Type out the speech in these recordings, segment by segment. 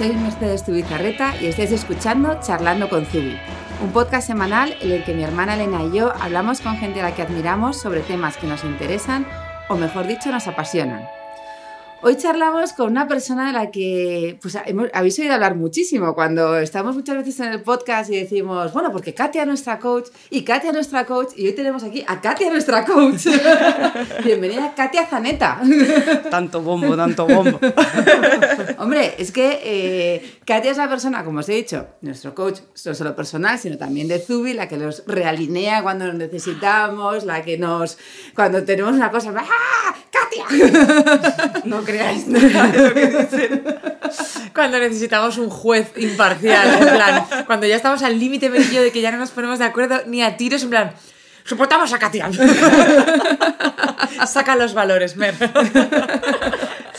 soy Mercedes Tubizarreta y estáis escuchando Charlando con Zubi, un podcast semanal en el que mi hermana Elena y yo hablamos con gente a la que admiramos sobre temas que nos interesan o mejor dicho nos apasionan. Hoy charlamos con una persona de la que pues, habéis oído hablar muchísimo cuando estamos muchas veces en el podcast y decimos, bueno, porque Katia es nuestra coach y Katia es nuestra coach y hoy tenemos aquí a Katia nuestra coach. Bienvenida Katia Zaneta. tanto bombo, tanto bombo. Hombre, es que eh, Katia es la persona, como os he dicho, nuestro coach, no solo personal, sino también de Zubi, la que nos realinea cuando nos necesitamos, la que nos, cuando tenemos una cosa, ¡ah! ¡Katia! no creáis nada de. Cuando necesitamos un juez imparcial, en plan, cuando ya estamos al límite medio de que ya no nos ponemos de acuerdo ni a tiros, en plan, soportamos a Katia. Saca los valores, Mer.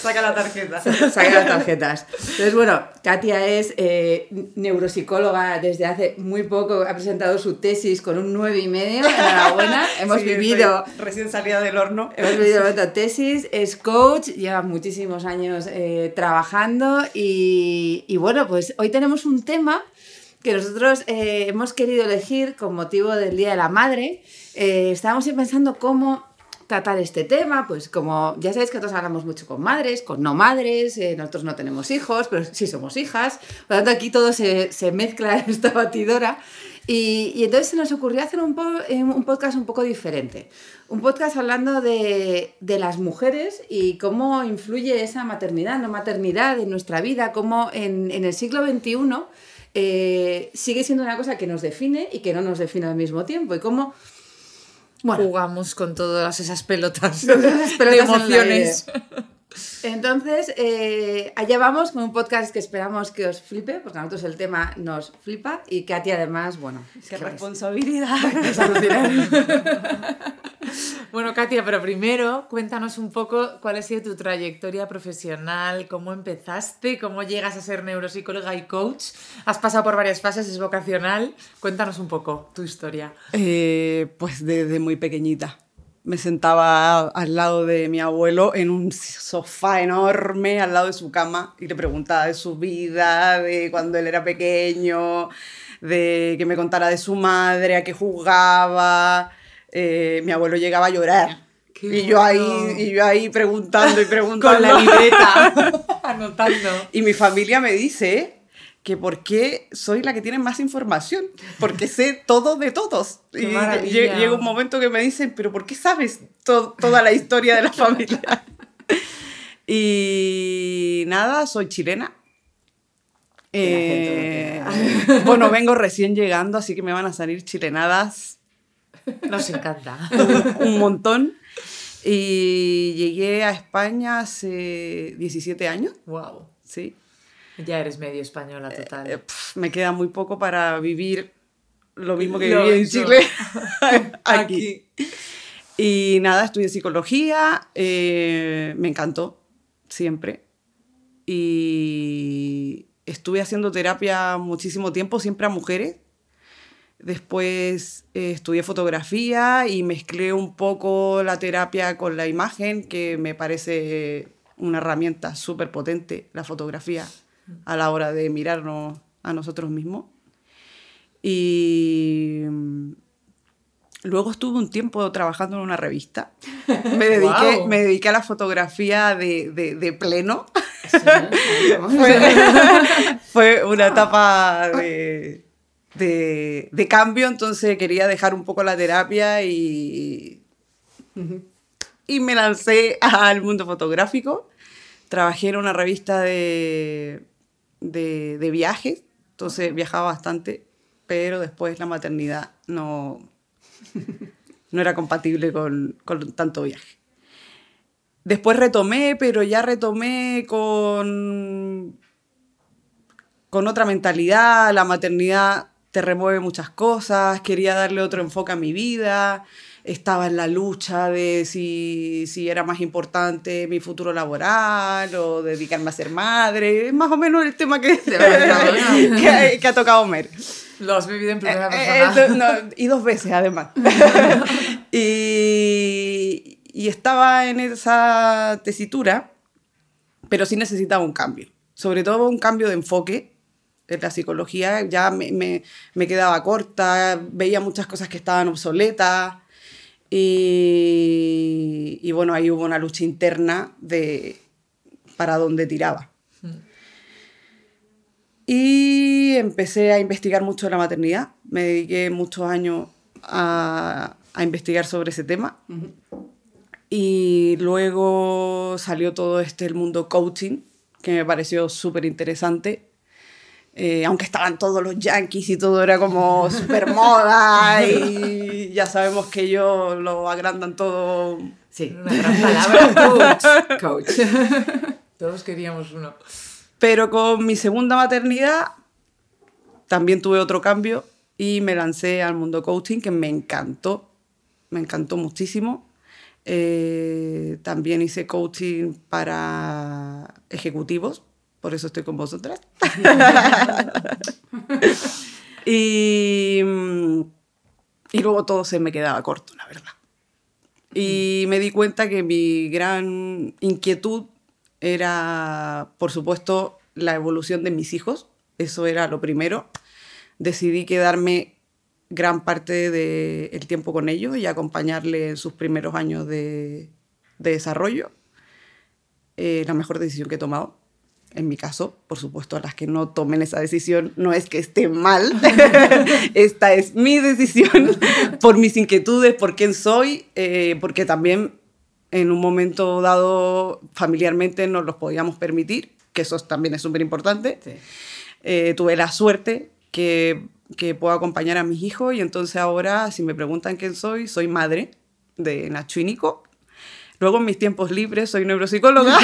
Saca la tarjeta. Saca las tarjetas. Entonces, bueno, Katia es eh, neuropsicóloga desde hace muy poco. Ha presentado su tesis con un 9 y medio. Enhorabuena. Hemos vivido. Recién salida del horno. Hemos vivido otra tesis. Es coach. Lleva muchísimos años eh, trabajando. Y, y, bueno, pues hoy tenemos un tema que nosotros eh, hemos querido elegir con motivo del Día de la Madre. estábamos pensando cómo tratar este tema, pues como ya sabéis que nosotros hablamos mucho con madres, con no madres, eh, nosotros no tenemos hijos, pero sí somos hijas, por lo tanto aquí todo se, mezcla en esta batidora. Y, entonces se nos ocurrió hacer eh, un, podcast un poco diferente. Un podcast hablando de, las mujeres y cómo influye esa maternidad, no maternidad en nuestra vida, cómo en, en el siglo XXI eh, sigue siendo una cosa que nos define y que no nos define al mismo tiempo. Y cómo jugamos con todas esas pelotas, de emociones. Entonces, eh, allá vamos con un podcast que esperamos que os flipe, porque a nosotros el tema nos flipa y que a ti además, bueno... Qué responsabilidad. bueno, Katia, pero primero cuéntanos un poco cuál ha sido tu trayectoria profesional, cómo empezaste, cómo llegas a ser neuropsicóloga y coach. Has pasado por varias fases, es vocacional. Cuéntanos un poco tu historia. Eh, pues desde muy pequeñita me sentaba al lado de mi abuelo en un sofá enorme al lado de su cama y le preguntaba de su vida, de cuando él era pequeño, de que me contara de su madre, a qué jugaba. Eh, mi abuelo llegaba a llorar. y yo, ahí, y yo ahí preguntando y preguntando. Con la libreta, anotando. Y mi familia me dice que por qué soy la que tiene más información, porque sé todo de todos. y llega un momento que me dicen, pero ¿por qué sabes toda la historia de la familia? y nada, soy chilena. Eh, bueno, vengo recién llegando, así que me van a salir chilenadas. Nos encanta. un montón. Y llegué a España hace 17 años. Wow. Sí. Ya eres medio española total. Eh, me queda muy poco para vivir lo mismo que viví en Chile aquí. Y nada, estudié psicología, eh, me encantó, siempre. Y estuve haciendo terapia muchísimo tiempo, siempre a mujeres. Después estudié fotografía y mezclé un poco la terapia con la imagen, que me parece una herramienta súper potente, la fotografía a la hora de mirarnos a nosotros mismos. Y mm, luego estuve un tiempo trabajando en una revista. Me dediqué, me dediqué a la fotografía de, de, pleno. fue, una etapa de, de, de, cambio, entonces quería dejar un poco la terapia y, y me lancé al mundo fotográfico. Trabajé en una revista de, de, de viajes, entonces viajaba bastante, pero después la maternidad no, no era compatible con, con tanto viaje. Después retomé, pero ya retomé con, con otra mentalidad. La maternidad te remueve muchas cosas. Quería darle otro enfoque a mi vida estaba en la lucha de si, si, era más importante mi futuro laboral o dedicarme a ser madre. Es más o menos el tema que, que, que, ha tocado Mer. Lo has vivido en primera eh, eh, persona. y dos veces, además. y, y estaba en esa tesitura, pero sí necesitaba un cambio. Sobre todo un cambio de enfoque en la psicología. Ya me, me, me quedaba corta, veía muchas cosas que estaban obsoletas. Y, y bueno, ahí hubo una lucha interna de para dónde tiraba. Y empecé a investigar mucho la maternidad. Me dediqué muchos años a, a investigar sobre ese tema. Y luego salió todo este el mundo coaching, que me pareció súper interesante. Eh, aunque estaban todos los yankees y todo era como súper moda y ya sabemos que ellos lo agrandan todo. Sí, una gran palabra, coach. coach. Todos queríamos uno. Pero con mi segunda maternidad también tuve otro cambio y me lancé al mundo coaching que me encantó, me encantó muchísimo. Eh, también hice coaching para ejecutivos, por eso estoy con vosotras. y, y luego todo se me quedaba corto, la verdad. Y me di cuenta que mi gran inquietud era, por supuesto, la evolución de mis hijos. Eso era lo primero. Decidí quedarme gran parte del tiempo con ellos y acompañarle en sus primeros años de, de desarrollo. Eh, la mejor decisión que he tomado. En mi caso, por supuesto, a las que no tomen esa decisión, no es que esté mal. Esta es mi decisión por mis inquietudes, por quién soy, eh, porque también en un momento dado familiarmente nos los podíamos permitir, que eso también es súper importante. Sí. Eh, tuve la suerte que que puedo acompañar a mis hijos y entonces ahora, si me preguntan quién soy, soy madre de Nacho y Nico. Luego en mis tiempos libres soy neuropsicóloga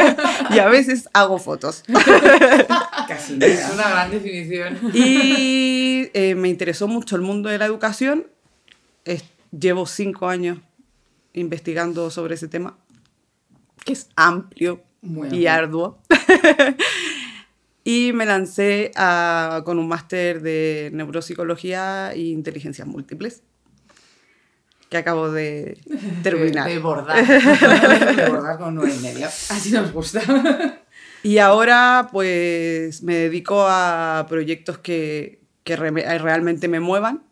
y a veces hago fotos. Casi. Es una gran definición. Y eh, me interesó mucho el mundo de la educación. Es, llevo cinco años investigando sobre ese tema, que es amplio Muy y arduo. Y me lancé a, con un máster de neuropsicología e inteligencias múltiples, que acabo de terminar. De, de bordar. de bordar con nueve y media. Así nos gusta. Y ahora pues me dedico a proyectos que, que re, realmente me muevan.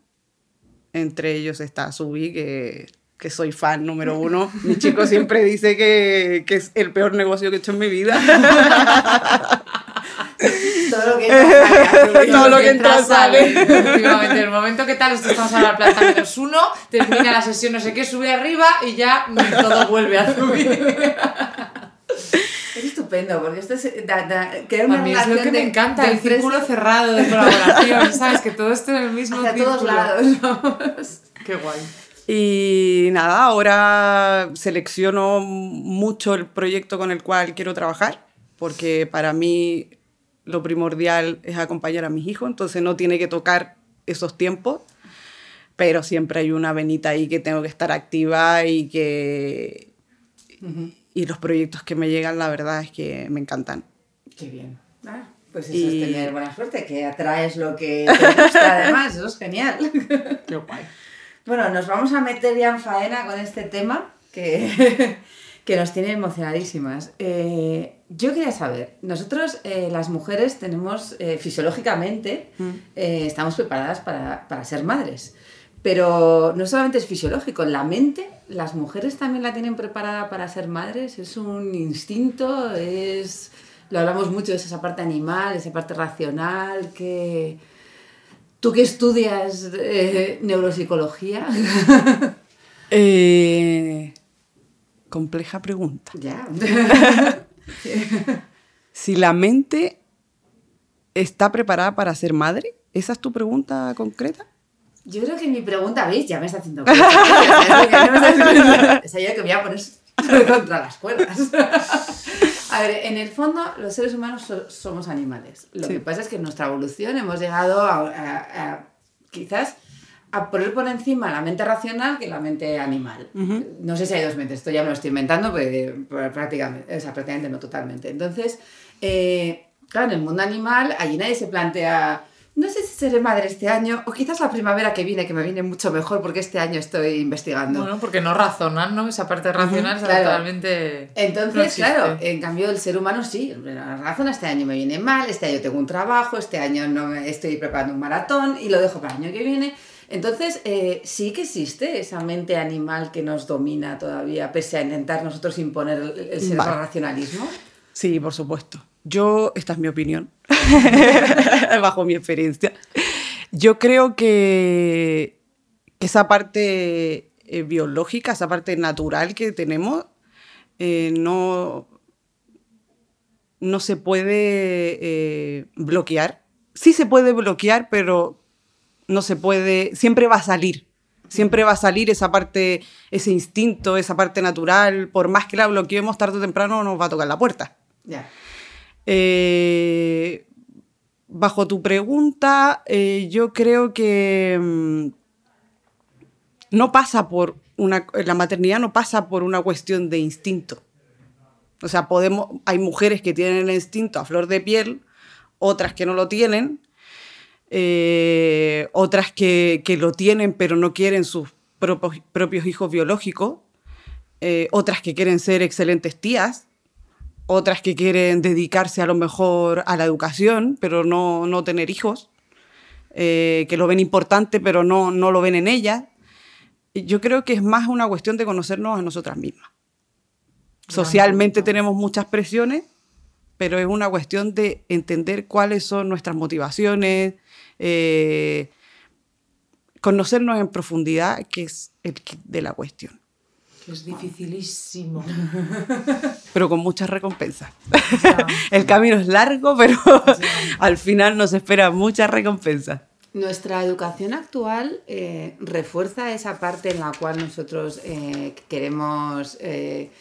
Entre ellos está Subi, que, que soy fan número uno. Mi chico siempre dice que, que es el peor negocio que he hecho en mi vida todo lo que entra sale. todo lo que entra sale. Efectivamente, en el momento que tal, esto estamos a la planta menos uno, termina la sesión, no sé qué, sube arriba y ya todo vuelve a subir. Es estupendo, porque esto es da, da, crea una a mí es lo que me encanta, el círculo cerrado de colaboración, ¿sabes? Que todo esté en el mismo Hacia círculo. todos lados, vamos. Qué guay. Y nada, ahora selecciono mucho el proyecto con el cual quiero trabajar, porque para mí lo primordial es acompañar a mis hijos, entonces no tiene que tocar esos tiempos, pero siempre hay una venita ahí que tengo que estar activa y que... Uh -huh. Y los proyectos que me llegan, la verdad es que me encantan. Qué bien. Ah, pues eso y... es tener buena suerte, que atraes lo que te gusta además, eso es genial. Qué guay. Bueno, nos vamos a meter ya en faena con este tema que, que nos tiene emocionadísimas. Eh, yo quería saber, nosotros eh, las mujeres tenemos eh, fisiológicamente, mm. estamos preparadas para, para, ser madres, pero no solamente es fisiológico, la mente las mujeres también la tienen preparada para ser madres, es un instinto, es, lo hablamos mucho de esa parte animal, esa parte racional, que... ¿Tú que estudias eh, neuropsicología? compleja pregunta. Ya. si la mente está preparada para ser madre, ¿esa es tu pregunta concreta? Yo creo que mi pregunta, ¿veis? Ya me está haciendo. o sea, yo que voy a poner contra las cuerdas. A ver, en el fondo, los seres humanos so somos animales. Lo sí. que pasa es que en nuestra evolución hemos llegado a, a, a quizás a poner por encima la mente racional que la mente animal. Uh -huh. No sé si hay dos mentes, esto ya me lo estoy inventando, pero, prácticamente, o sea, prácticamente no totalmente. Entonces, eh, claro, en el mundo animal, allí nadie se plantea, no sé si seré madre este año o quizás la primavera que viene, que me viene mucho mejor porque este año estoy investigando. Bueno, porque no razonan, ¿no? Esa parte racional es claro. totalmente. Entonces, no claro, en cambio el ser humano sí, razón este año me viene mal, este año tengo un trabajo, este año no estoy preparando un maratón y lo dejo para el año que viene. Entonces, eh, sí que existe esa mente animal que nos domina todavía, pese a intentar nosotros imponer el, el ser Vale. racionalismo. Sí, por supuesto. Yo, esta es mi opinión, bajo mi experiencia. Yo creo que, que esa parte eh, biológica, esa parte natural que tenemos, eh, no, no se puede eh, bloquear. Sí se puede bloquear, pero no se puede, siempre va a salir. Siempre va a salir esa parte, ese instinto, esa parte natural. Por más que la bloqueemos, tarde o temprano nos va a tocar la puerta. Eh, bajo tu pregunta, eh, yo creo que mm, no pasa por una, la maternidad no pasa por una cuestión de instinto. O sea, podemos, hay mujeres que tienen el instinto a flor de piel, otras que no lo tienen, eh, otras que, que lo tienen pero no quieren sus propios, propios hijos biológicos, eh, otras que quieren ser excelentes tías, otras que quieren dedicarse a lo mejor a la educación, pero no, no tener hijos, eh, que lo ven importante, pero no, no lo ven en ellas. Y Yo creo que es más una cuestión de conocernos a nosotras mismas. Socialmente tenemos muchas presiones, pero es una cuestión de entender cuáles son nuestras motivaciones, eh, conocernos en profundidad, que es el kit de la cuestión, es dificilísimo. pero con muchas recompensas. El camino es largo, pero al final nos espera muchas recompensas. Nuestra educación actual eh, refuerza esa parte en la cual nosotros eh, queremos eh,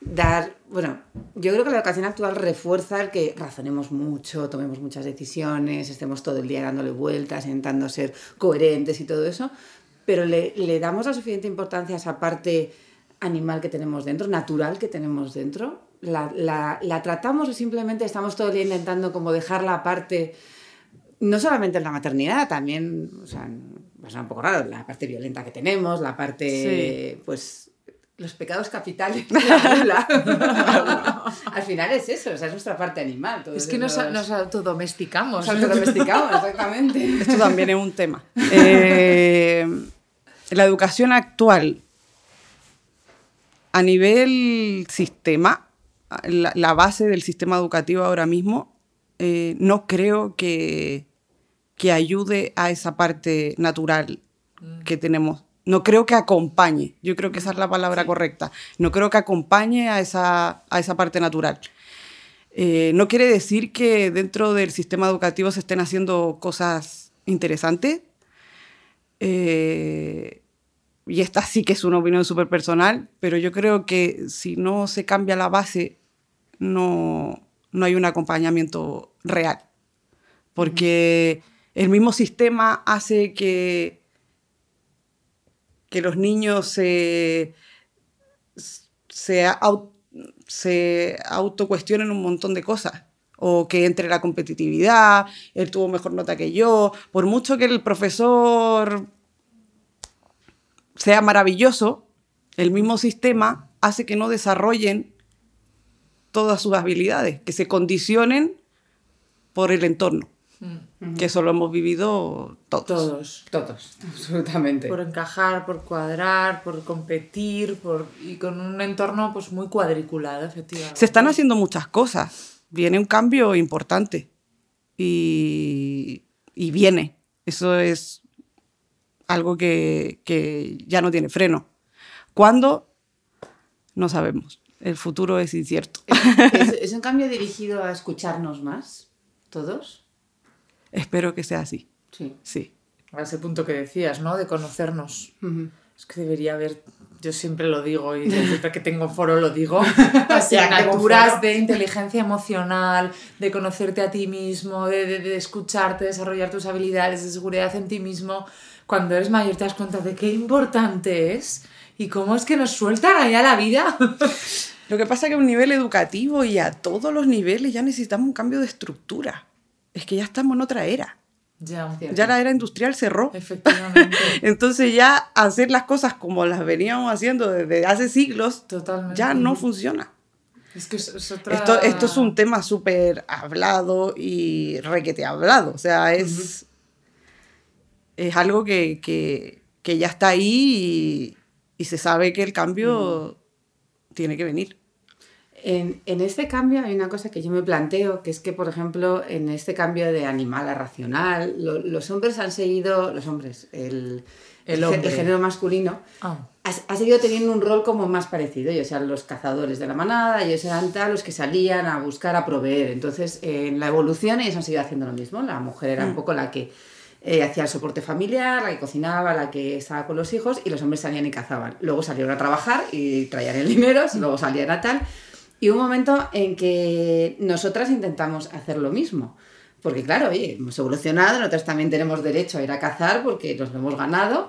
dar, bueno, yo creo que la educación actual refuerza el que razonemos mucho, tomemos muchas decisiones, estemos todo el día dándole vueltas, intentando ser coherentes y todo eso, pero le, le damos la suficiente importancia a esa parte animal que tenemos dentro, natural que tenemos dentro. La, la- la tratamos o simplemente estamos todo el día intentando como dejarla aparte no solamente en la maternidad, también, o sea, va a un poco raro, la parte violenta que tenemos, la parte, pues, los pecados capitales de la. Al final es eso, o sea, es nuestra parte animal. Es que nos, nos autodomesticamos. nos autodomesticamos, exactamente. Esto también es un tema. Eh, la educación actual, a nivel sistema, la, la base del sistema educativo ahora mismo, eh, no creo que, que ayude a esa parte natural que tenemos. No creo que acompañe, yo creo que esa es la palabra correcta. No creo que acompañe a esa, a esa parte natural. Eh, no quiere decir que dentro del sistema educativo se estén haciendo cosas interesantes. Eh, y esta sí que es una opinión súper personal, pero yo creo que si no se cambia la base, no, no hay un acompañamiento real. Porque el mismo sistema hace que, que los niños se, se, au- se autocuestionen un montón de cosas. O que entre la competitividad, él tuvo mejor nota que yo. Por mucho que el profesor sea maravilloso, el mismo sistema hace que no desarrollen todas sus habilidades, que se condicionen por el entorno. Que eso lo hemos vivido todos. Todos. Todos, absolutamente. Por encajar, por cuadrar, por competir, por... y con un entorno pues muy cuadriculado, efectivamente. Se están haciendo muchas cosas. Viene un cambio importante. Y, y viene. Eso es algo que, que ya no tiene freno. ¿Cuándo? No sabemos. El futuro es incierto. ¿Es, es un cambio dirigido a escucharnos más? ¿Todos? Espero que sea así. Sí. Sí. A ese punto que decías, ¿no? De conocernos. Es que debería haber, yo siempre lo digo y siempre que tengo foro lo digo, asignaturas de inteligencia emocional, de conocerte a ti mismo, de, de- de escucharte, desarrollar tus habilidades, de seguridad en ti mismo. Cuando eres mayor te das cuenta de qué importante es y cómo es que nos sueltan allá la vida. Lo que pasa es que a un nivel educativo y a todos los niveles ya necesitamos un cambio de estructura. Es que ya estamos en otra era. Ya, Ya la era industrial cerró. efectivamente. Entonces ya hacer las cosas como las veníamos haciendo desde hace siglos Totalmente. ya no funciona. Es que es, otra... Esto, esto es un tema súper hablado y requete hablado. O sea, es, es algo que, que- que ya está ahí y, y se sabe que el cambio tiene que venir. En, en este cambio hay una cosa que yo me planteo, que es que, por ejemplo, en este cambio de animal a racional, lo- los hombres han seguido, los hombres, el, hombre. el género masculino, Ah, ha, ha seguido teniendo un rol como más parecido. Ellos eran los cazadores de la manada, ellos eran tal, los que salían a buscar, a proveer. Entonces, eh, en la evolución ellos han seguido haciendo lo mismo. La mujer era un poco la que eh, hacía el soporte familiar, la que cocinaba, la que estaba con los hijos, y los hombres salían y cazaban. Luego salieron a trabajar y traían el dinero, luego salían a tal. Y un momento en que nosotras intentamos hacer lo mismo. Porque claro, oye, hemos evolucionado, nosotras también tenemos derecho a ir a cazar porque nos lo hemos ganado.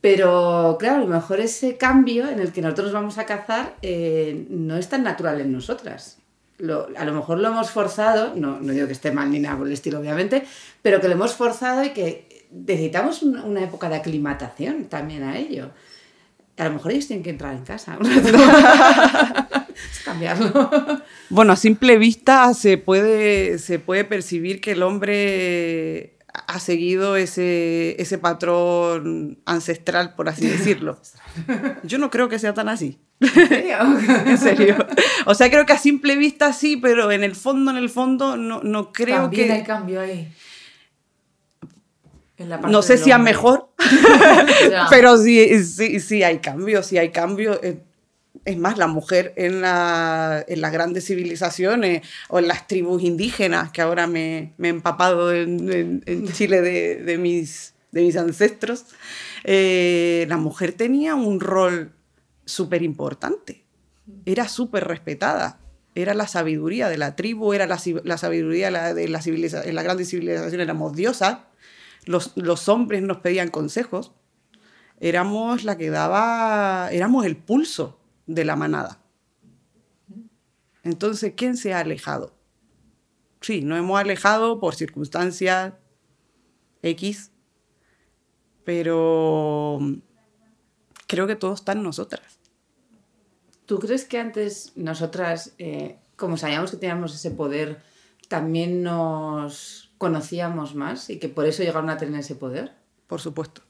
Pero claro, a lo mejor ese cambio en el que nosotros nos vamos a cazar eh, no es tan natural en nosotras. Lo- a lo mejor lo hemos forzado, no, no digo que esté mal ni nada por el estilo, obviamente, pero que lo hemos forzado y que necesitamos una época de aclimatación también a ello. A lo mejor ellos tienen que entrar en casa. cambiarlo. Bueno, a simple vista se puede, se puede percibir que el hombre ha seguido ese, ese patrón ancestral, por así decirlo. Yo no creo que sea tan así. En serio. O sea, creo que a simple vista sí, pero en el fondo, en el fondo, no, no creo También que. hay cambio ahí. En la parte No sé si a mejor, pero sí, sí, sí hay cambio, sí hay cambio. Eh, Es más, la mujer en, la, en las grandes civilizaciones o en las tribus indígenas, que ahora me, me he empapado en, en- en Chile de, de mis, de mis ancestros, eh, la mujer tenía un rol súper importante. Era súper respetada. Era la sabiduría de la tribu, era la, la sabiduría de la, de la civilización. En las grandes civilizaciones éramos diosas. Los, los hombres nos pedían consejos. Éramos la que daba, éramos el pulso de la manada. Entonces, ¿quién se ha alejado? Sí, nos hemos alejado por circunstancias X, pero creo que todo está en nosotras. ¿Tú crees que antes nosotras, eh, como sabíamos que teníamos ese poder, también nos conocíamos más y que por eso llegaron a tener ese poder? Por supuesto,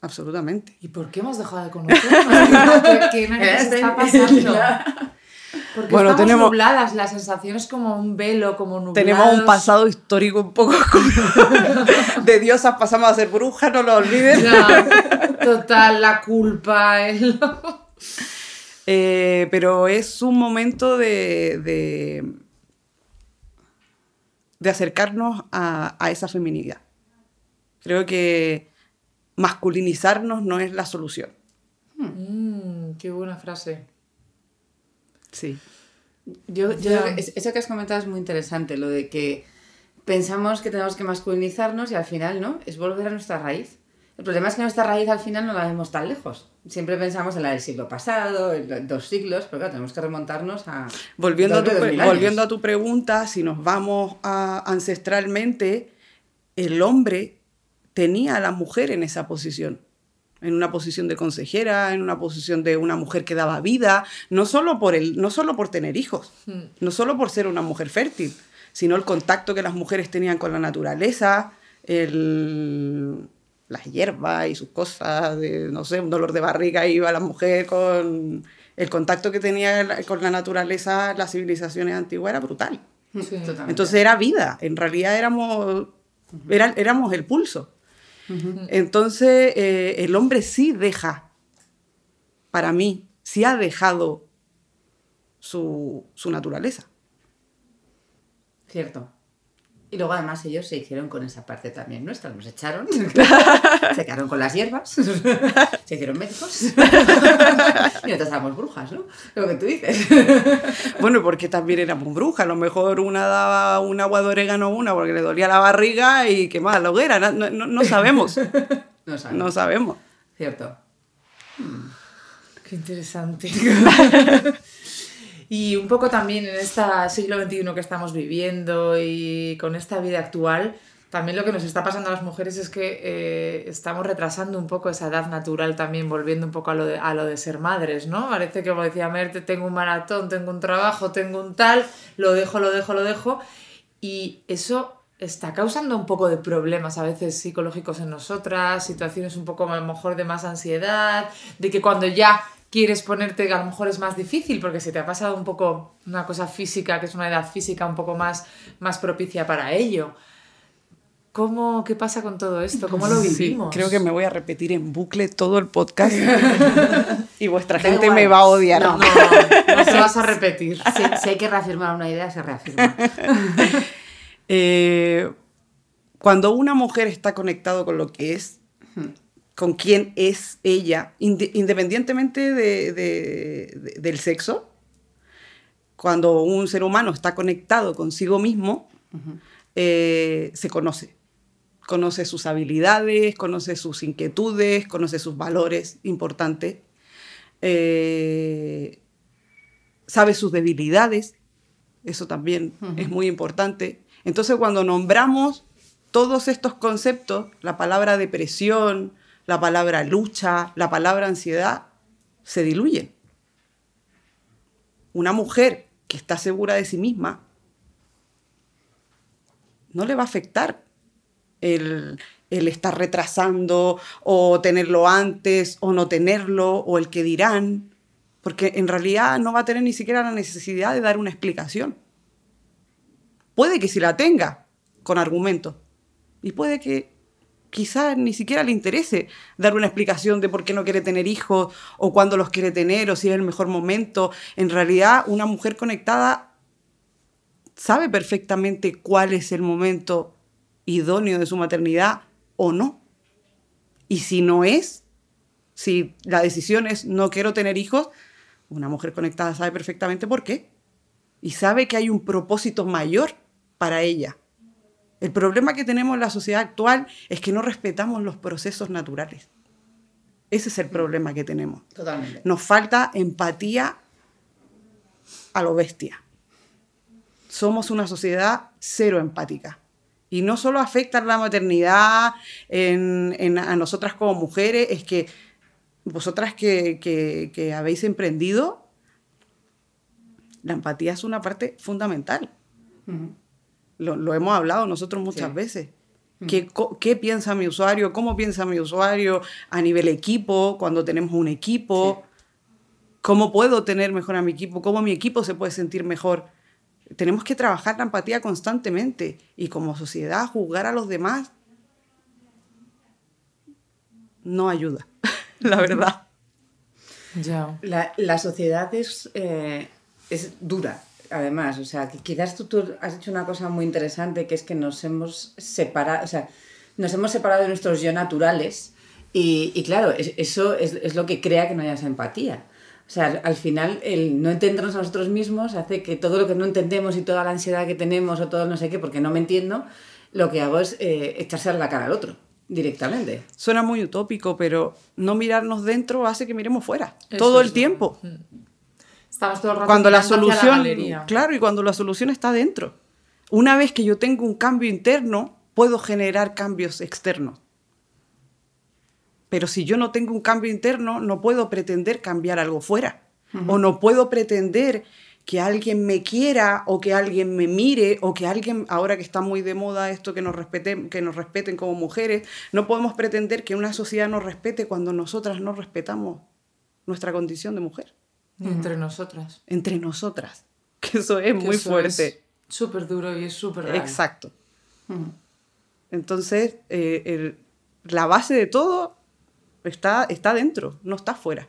absolutamente. ¿Y por qué hemos dejado de conocernos? ¿Qué, qué narices está pasando? Porque Bueno, estamos tenemos- nubladas, la sensación es como un velo, como nublados. Tenemos un pasado histórico un poco como- de diosas, pasamos a ser brujas, no lo olviden. Total, la culpa. el- Eh, pero es un momento de, de, de acercarnos a, a esa feminidad. Creo que masculinizarnos no es la solución. Mm, qué buena frase. Sí. Yo, yo eso que has comentado es muy interesante, lo de que pensamos que tenemos que masculinizarnos y al final no, es volver a nuestra raíz. El problema es que nuestra raíz al final no la vemos tan lejos. Siempre pensamos en la del siglo pasado, en los dos siglos, pero claro, tenemos que remontarnos a... Tu, volviendo a tu pregunta, si nos vamos a- ancestralmente, el hombre tenía a la mujer en esa posición, en una posición de consejera, en una posición de una mujer que daba vida, no solo por, el, no solo por tener hijos, Mm. no solo por ser una mujer fértil, sino el contacto que las mujeres tenían con la naturaleza, el- las hierbas y sus cosas, de, no sé, un dolor de barriga iba la mujer con el contacto que tenía con la naturaleza, las civilizaciones antiguas era brutal. Sí. Entonces era vida, en realidad éramos, era- éramos el pulso. Entonces eh, el hombre sí deja, para mí, sí ha dejado su, su naturaleza. Cierto. Y luego además ellos se hicieron con esa parte también nuestra, nos echaron, se quedaron con las hierbas, se hicieron médicos y nosotros éramos brujas, ¿no? Lo que tú dices. Bueno, porque también éramos brujas. A lo mejor una daba un agua de orégano a una porque le dolía la barriga y quemaba la hoguera. No, no- no sabemos. No sabes. No sabemos. Cierto. Qué interesante. y un poco también en este siglo XXI que estamos viviendo y con esta vida actual, También lo que nos está pasando a las mujeres es que eh, estamos retrasando un poco esa edad natural también, volviendo un poco a lo de, a lo de ser madres, ¿no? Parece que, como decía Merte, tengo un maratón, tengo un trabajo, tengo un tal, lo dejo, lo dejo, lo dejo. Y eso está causando un poco de problemas a veces psicológicos en nosotras, situaciones un poco a lo mejor de más ansiedad, de que cuando ya quieres ponerte, a lo mejor es más difícil porque se te ha pasado un poco una cosa física, que es una edad física un poco más, más propicia para ello. ¿Cómo, ¿Qué pasa con todo esto? ¿Cómo lo vivimos? creo que me voy a repetir en bucle todo el podcast y vuestra Da gente igual. me va a odiar. No. No, no te vas a repetir. Si, si hay que reafirmar una idea, se reafirma. Eh, cuando una mujer está conectado con lo que es, con quién es ella, inde- independientemente de- de- de- del sexo, cuando un ser humano está conectado consigo mismo, eh, se conoce. Conoce sus habilidades, conoce sus inquietudes, conoce sus valores importantes, eh, sabe sus debilidades, eso también es muy importante. Entonces, cuando nombramos todos estos conceptos, la palabra depresión, la palabra lucha, la palabra ansiedad, se diluyen. Una mujer que está segura de sí misma no le va a afectar el, el estar retrasando o tenerlo antes o no tenerlo o el que dirán, porque en realidad no va a tener ni siquiera la necesidad de dar una explicación. Puede que sí la tenga, con argumento, y puede que quizás ni siquiera le interese dar una explicación de por qué no quiere tener hijos o cuándo los quiere tener o si es el mejor momento. En realidad, una mujer conectada sabe perfectamente cuál es el momento idóneo de su maternidad o no. Y si no es, si la decisión es no quiero tener hijos, una mujer conectada sabe perfectamente por qué. Y sabe que hay un propósito mayor para ella. El problema que tenemos en la sociedad actual es que no respetamos los procesos naturales. Ese es el problema que tenemos. Totalmente. Nos falta empatía a lo bestia. Somos una sociedad cero empática. Y no solo afecta la maternidad en, en- a nosotras como mujeres, es que vosotras que, que- que habéis emprendido, la empatía es una parte fundamental. Lo, lo hemos hablado nosotros muchas Sí. veces. ¿Qué, co- ¿Qué piensa mi usuario? ¿Cómo piensa mi usuario a nivel equipo, cuando tenemos un equipo? ¿Cómo puedo tener mejor a mi equipo? ¿Cómo mi equipo se puede sentir mejor? Tenemos que trabajar la empatía constantemente y como sociedad juzgar a los demás no ayuda, la verdad. La, la sociedad es, eh, es dura, además. O sea, que quizás tú, tú has hecho una cosa muy interesante, que es que nos hemos separado, o sea, nos hemos separado de nuestros yo naturales y, y claro, es- eso es, es lo que crea que no haya esa empatía. O sea, al final, el no entendernos a nosotros mismos hace que todo lo que no entendemos y toda la ansiedad que tenemos o todo no sé qué, porque no me entiendo, lo que hago es eh, echarse a la cara al otro directamente. Suena muy utópico, pero no mirarnos dentro hace que miremos fuera Eso todo el es, ¿no? Tiempo. Estamos todo el rato Cuando la solución, claro, y cuando la solución está dentro. Una vez que yo tengo un cambio interno, puedo generar cambios externos. Pero si yo no tengo un cambio interno, no puedo pretender cambiar algo fuera. O no puedo pretender que alguien me quiera o que alguien me mire o que alguien, ahora que está muy de moda esto que nos respeten, que nos respeten como mujeres, no podemos pretender que una sociedad nos respete cuando nosotras no respetamos nuestra condición de mujer entre nosotras. entre nosotras. Que eso es Que muy eso fuerte. Súper duro y es súper real. Exacto. Entonces, eh, el- la base de todo está, está dentro, no está fuera.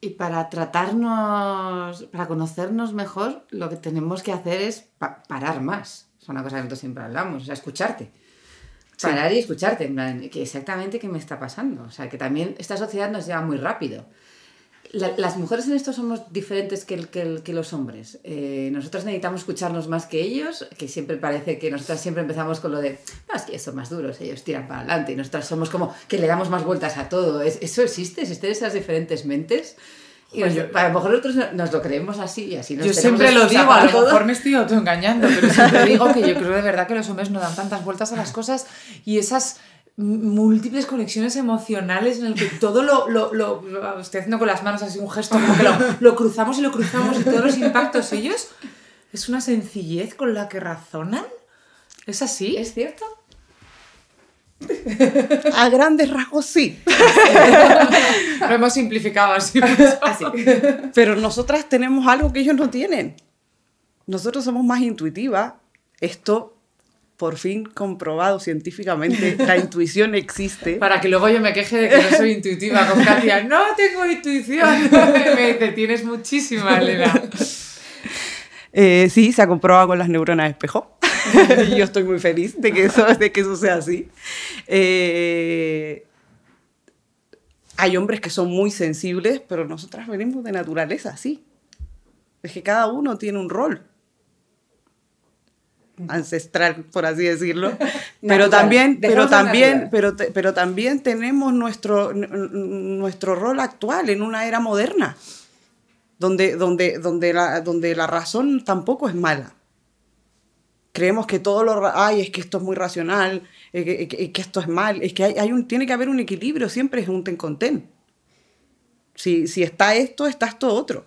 Y para tratarnos, para conocernos mejor, lo que tenemos que hacer es pa- parar más. Es una cosa que nosotros siempre hablamos, o sea, escucharte. Parar y escucharte, en plan, que exactamente qué me está pasando. O sea, que también esta sociedad nos lleva muy rápido. La- las mujeres en esto somos diferentes que, el- que, el- que los hombres. Eh, nosotros necesitamos escucharnos más que ellos, que siempre parece que nosotras siempre empezamos con lo de, no, es que son más duros, ellos tiran para adelante, y nosotras somos como que le damos más vueltas a todo. Es- ¿Eso existe? ¿Existen esas diferentes mentes? Y nos- a lo mejor nosotros no- nos lo creemos así y así nos Yo siempre lo digo, a lo mejor me estoy autoengañando, pero siempre digo que yo creo de verdad que los hombres no dan tantas vueltas a las cosas y esas múltiples conexiones emocionales en el que todo lo, lo, lo- estoy haciendo con las manos así un gesto como que lo, lo cruzamos y lo cruzamos y todos los impactos ellos es una sencillez con la que razonan es así ¿Es cierto? A grandes rasgos sí. lo hemos simplificado así Así. Pero nosotras tenemos algo que ellos no tienen. Nosotros somos más intuitivas. Esto, por fin comprobado científicamente, la intuición existe. para que luego yo me queje de que no soy intuitiva con Katia no tengo intuición me dice tienes muchísima Elena Eh, sí, se ha comprobado con las neuronas espejo. y yo estoy muy feliz de que eso, de que eso sea así. Eh, hay hombres que son muy sensibles, pero nosotras venimos de naturaleza, sí. Es que cada uno tiene un rol ancestral, por así decirlo. Pero también, pero también, pero, pero también tenemos nuestro, nuestro rol actual en una era moderna donde, donde, donde, la, donde la razón tampoco es mala. Creemos que todo lo... Ay, es que esto es muy racional, eh, que, que- que esto es mal. Es que hay, hay un, tiene que haber un equilibrio, siempre es un ten con ten. Si, si está esto, está esto otro.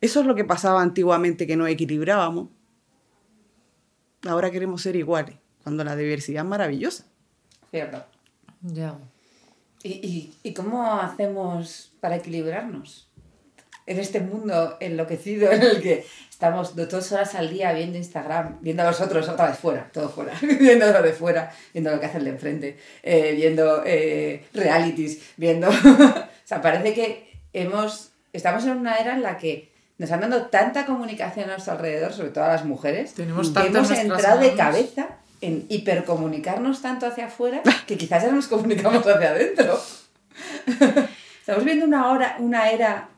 Eso es lo que pasaba antiguamente, que nos equilibrábamos. Ahora queremos ser iguales, cuando la diversidad es maravillosa. Cierto. ya ¿Y, y, y cómo hacemos para equilibrarnos? En este mundo enloquecido en el que estamos dos horas al día viendo Instagram, viendo a los otros otra vez fuera, todo fuera, viendo lo de fuera, viendo lo que hace el de enfrente, eh, viendo eh, realities, viendo... o sea, parece que hemos, estamos en una era en la que nos han dado tanta comunicación a nuestro alrededor, sobre todo a las mujeres, Tenemos que hemos entrado de manos. cabeza en hipercomunicarnos tanto hacia afuera que quizás ya nos comunicamos hacia adentro. Estamos viendo una, hora, una era,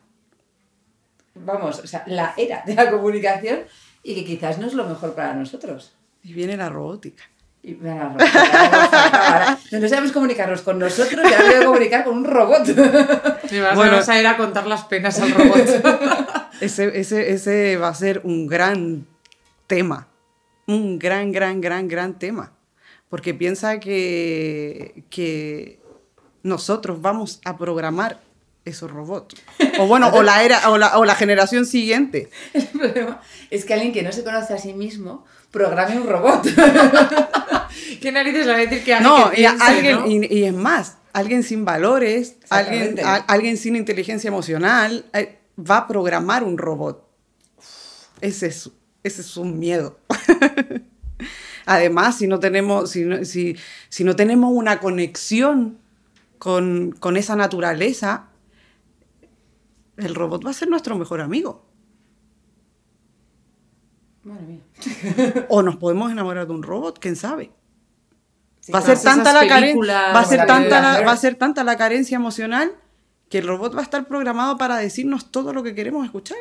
vamos, o sea, la era de la comunicación y que quizás no es lo mejor para nosotros. Y viene la robótica. Y me la ahora, No sabemos comunicarnos con nosotros y ahora voy a comunicar con un robot. Y vas, Bueno. vamos a ir a contar las penas al robot. Ese, ese, ese va a ser un gran tema. Un gran, gran, gran, gran tema. Porque piensa que, que nosotros vamos a programar esos robots. O bueno, o la era, o la, o la generación siguiente. El problema es que alguien que no se conoce a sí mismo programe un robot. ¿Qué narices va a decir que alguien No, que y, piense, alguien, ¿no? y, y es más, alguien sin valores, alguien, a- alguien sin inteligencia emocional, eh, va a programar un robot. Ese es, ese es un miedo. Además, si no tenemos, si no, si, si no tenemos una conexión con, con esa naturaleza, el robot va a ser nuestro mejor amigo. Madre mía. O nos podemos enamorar de un robot, quién sabe. Sí, va a ser tanta la a ser tanta va a ser tanta la carencia emocional que el robot va a estar programado para decirnos todo lo que queremos escuchar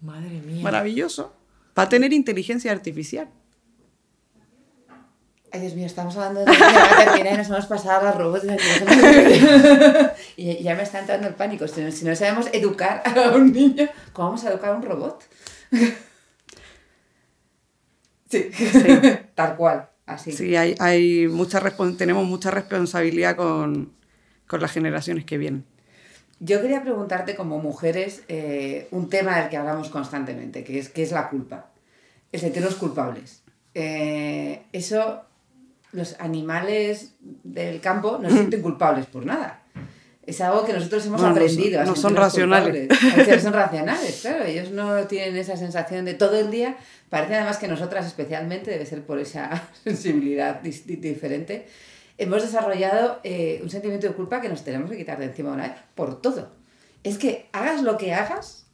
Madre mía. maravilloso va a tener inteligencia artificial Ay, Dios mío, estamos hablando de que va a terminar y nos hemos pasado a los robots. la y ya me está entrando el pánico. Si no, si no sabemos educar a un niño, ¿cómo vamos a educar a un robot? sí, tal cual, así. sí hay, hay mucha tenemos mucha responsabilidad con, con las generaciones que vienen Yo quería preguntarte como mujeres eh, un tema del que hablamos constantemente, que es, que es la culpa. El sentirnos culpables. Eh, eso, los animales del campo no se sienten culpables por nada. Es algo que nosotros hemos Bueno, no aprendido. a no son racionales. veces son racionales, claro. Ellos no tienen esa sensación de todo el día. Parece además que nosotras especialmente, debe ser por esa sensibilidad diferente, hemos desarrollado eh, un sentimiento de culpa que nos tenemos que quitar de encima una vez por todo. Es que hagas lo que hagas,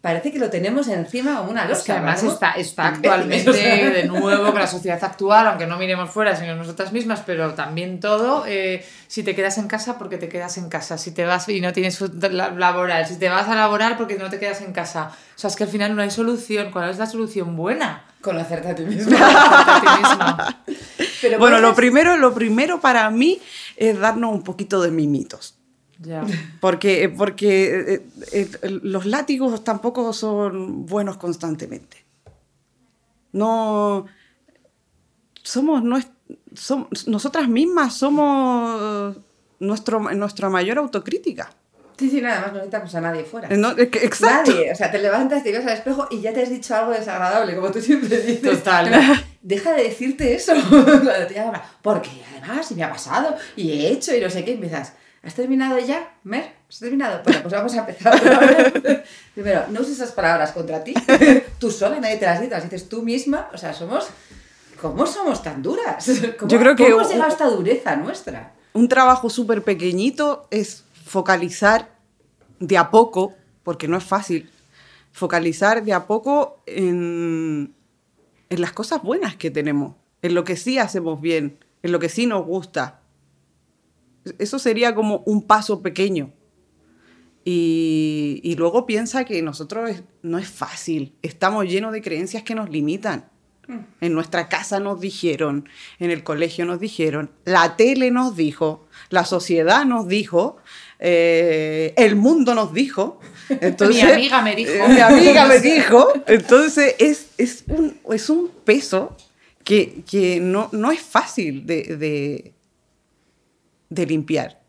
parece que lo tenemos encima como una losa. Es que además ¿no? está, está actualmente de nuevo con la sociedad actual, aunque no miremos fuera, sino nosotras mismas, pero también todo, eh, si te quedas en casa, porque te quedas en casa, si te vas y no tienes laboral, si te vas a laborar, porque no te quedas en casa. O sea, es que al final no hay solución. ¿Cuál es la solución buena? Conocerte a ti mismo. Conocerte a ti misma. Pero bueno lo primero lo primero para mí es darnos un poquito de mimitos Ya. Porque, porque eh, eh, eh, los látigos tampoco son buenos constantemente. No. Somos, nues- som- nosotras mismas somos nuestro, nuestra mayor autocrítica. Sí, sí, nada más no necesitamos a nadie fuera. No, exacto. Nadie. O sea, te levantas, te ves al espejo y ya te has dicho algo desagradable, como tú siempre dices. Total. Deja de decirte eso. Porque además, y me ha pasado, y he hecho, y no sé qué, y empiezas. ¿Has terminado ya, Mer? ¿Has terminado? Bueno, pues vamos a empezar otra. Primero, no uses esas palabras contra ti. Tú sola, nadie te las dice, las dices tú misma. O sea, somos. ¿Cómo somos tan duras? ¿Cómo, Yo creo que ¿Cómo hemos un- llegado a esta dureza nuestra? Un trabajo súper pequeñito es focalizar de a poco, porque no es fácil, focalizar de a poco en, en las cosas buenas que tenemos, en lo que sí hacemos bien, en lo que sí nos gusta. Eso sería como un paso pequeño. Y, y luego piensa que nosotros es- no es fácil, estamos llenos de creencias que nos limitan. En nuestra casa nos dijeron, en el colegio nos dijeron, la tele nos dijo, la sociedad nos dijo, eh, el mundo nos dijo. Entonces, Mi amiga me dijo. eh, mi amiga me dijo. Entonces es, es, un, es un peso que, que no, no es fácil de, de, de limpiar.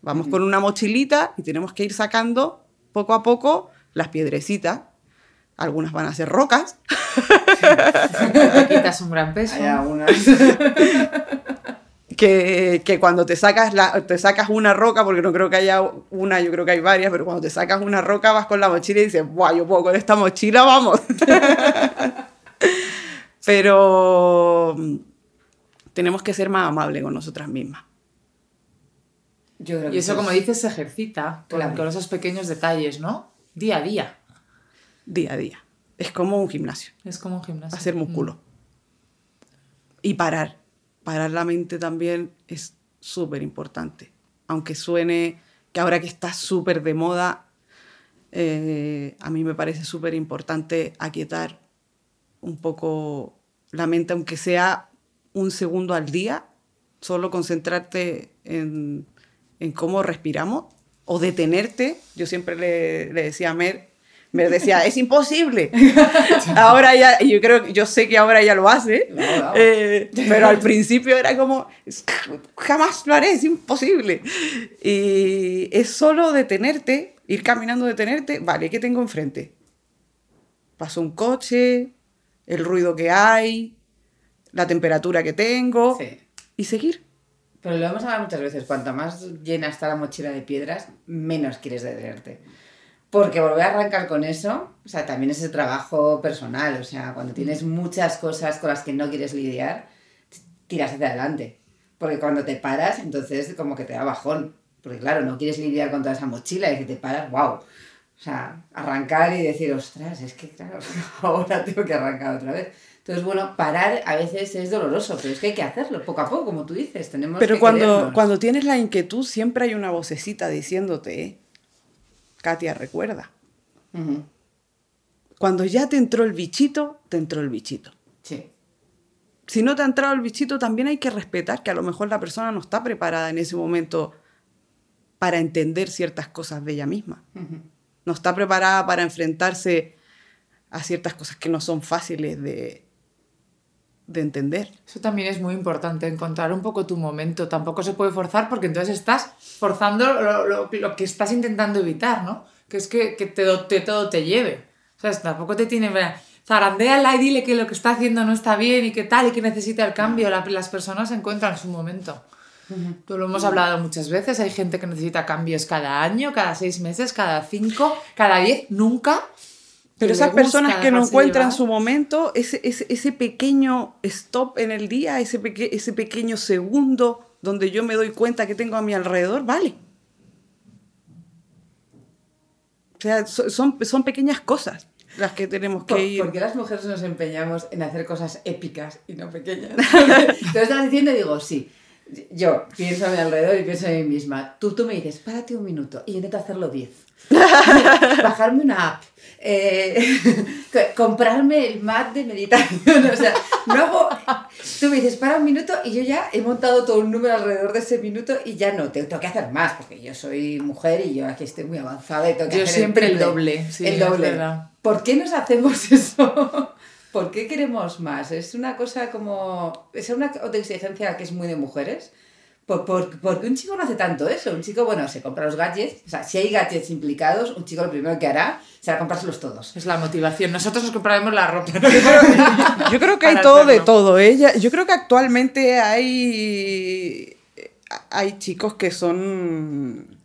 Vamos con una mochilita y tenemos que ir sacando poco a poco las piedrecitas. Algunas van a ser rocas, Te quitas un gran peso. Hay algunas. Que, que cuando te sacas, la, te sacas una roca, porque no creo que haya una, yo creo que hay varias, pero cuando te sacas una roca vas con la mochila y dices, ¡buah, yo puedo con esta mochila, vamos! pero mm, tenemos que ser más amables con nosotras mismas. Yo creo que Y eso, es- como dices, se ejercita con, Claro. con esos pequeños detalles, ¿no? Día a día. Día a día. Es como un gimnasio, Es como un gimnasio. hacer músculo. Y parar. Parar la mente también es súper importante. Aunque suene que ahora que está súper de moda, eh, a mí me parece súper importante aquietar un poco la mente, aunque sea un segundo al día, solo concentrarte en, en cómo respiramos o detenerte. Yo siempre le, le decía a Mer, Mer decía, es imposible. ahora ya, yo creo, yo sé que ahora ya lo hace, eh, pero al principio era como, "Es- jamás lo haré, es imposible. Y es solo detenerte, ir caminando, detenerte, vale, ¿qué tengo enfrente? Pasó un coche, el ruido que hay, la temperatura que tengo, Sí. y seguir. Pero lo hemos hablado muchas veces, cuanto más llena está la mochila de piedras, menos quieres detenerte. Porque volver a arrancar con eso, o sea, también es ese trabajo personal, o sea, cuando tienes muchas cosas con las que no quieres lidiar, tiras hacia adelante. Porque cuando te paras, entonces como que te da bajón. Porque claro, no quieres lidiar con toda esa mochila y que te paras, wow. O sea, arrancar y decir, ostras, es que claro, ahora tengo que arrancar otra vez. Entonces, bueno, parar a veces es doloroso, pero es que hay que hacerlo poco a poco, como tú dices. Tenemos Pero que cuando, querernos. cuando tienes la inquietud, siempre hay una vocecita diciéndote, Katia, recuerda. Cuando ya te entró el bichito, te entró el bichito. Sí. Si no te ha entrado el bichito, también hay que respetar que a lo mejor la persona no está preparada en ese momento para entender ciertas cosas de ella misma. No está preparada para enfrentarse a ciertas cosas que no son fáciles de, de entender. Eso también es muy importante, encontrar un poco tu momento. Tampoco se puede forzar porque entonces estás forzando lo, lo- lo que estás intentando evitar, ¿no? Que es que, que te, te- todo te lleve. O sea, tampoco te tiene... Zarandéala y dile que lo que está haciendo no está bien y que tal y que necesita el cambio. La- las personas encuentran su momento. Tú lo hemos hablado muchas veces. Hay gente que necesita cambios cada año, cada seis meses, cada cinco, cada diez, nunca. Pero esas personas que no encuentran llevar. su momento, ese, ese, ese pequeño stop en el día, ese, peque- ese pequeño segundo donde yo me doy cuenta que tengo a mi alrededor, vale. O sea, so- son, son pequeñas cosas las que tenemos que ¿Por, ir. por qué las mujeres nos empeñamos en hacer cosas épicas y no pequeñas? Lo estás diciendo y digo, sí. yo pienso a mi alrededor y pienso a mí misma. Tú, tú me dices, párate un minuto y yo intento hacerlo 10. Bajarme una app. Eh, comprarme el mat de meditación. O sea, no hago. Tú me dices, para un minuto y yo ya he montado todo un número alrededor de ese minuto y ya no, tengo, tengo que hacer más porque yo soy mujer y yo aquí estoy muy avanzada y tengo que Yo hacer siempre el doble, sí, el doble. ¿Por qué nos hacemos eso? ¿Por qué queremos más? Es una cosa como. Es una autoexigencia que es muy de mujeres. Por, por- porque un chico no hace tanto eso. Un chico, bueno, se compra los gadgets. O sea, si hay gadgets implicados, un chico lo primero que hará será comprárselos todos. Es la motivación. Nosotros nos compraremos la ropa. Yo creo que hay Para todo de todo. Ella, yo creo que actualmente hay, hay chicos que son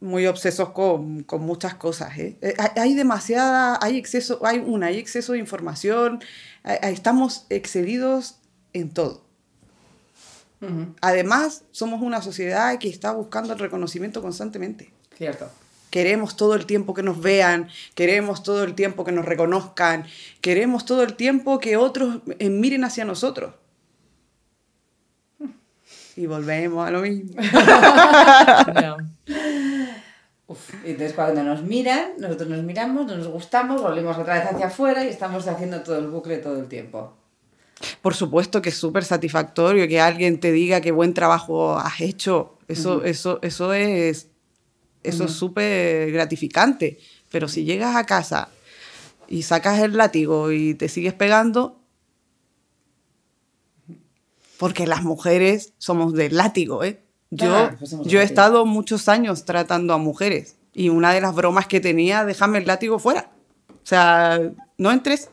muy obsesos con, con muchas cosas. ¿eh? Eh, Hay, hay demasiada, hay exceso, hay una, hay exceso de información, hay- estamos excedidos en todo. Además, somos una sociedad que está buscando el reconocimiento constantemente. Cierto. Queremos todo el tiempo que nos vean, queremos todo el tiempo que nos reconozcan, queremos todo el tiempo que otros eh, miren hacia nosotros. Y volvemos a lo mismo. No. Uf, y entonces cuando nos miran, nosotros nos miramos, no nos gustamos, volvemos otra vez hacia afuera y estamos haciendo todo el bucle todo el tiempo. Por supuesto que es súper satisfactorio que alguien te diga qué buen trabajo has hecho. Eso, eso, eso es eso es súper gratificante. Pero si llegas a casa y sacas el látigo y te sigues pegando, porque las mujeres somos del látigo, ¿eh? Yo, pues yo he estado muchos años tratando a mujeres y una de las bromas que tenía, déjame el látigo fuera. O sea, no entres.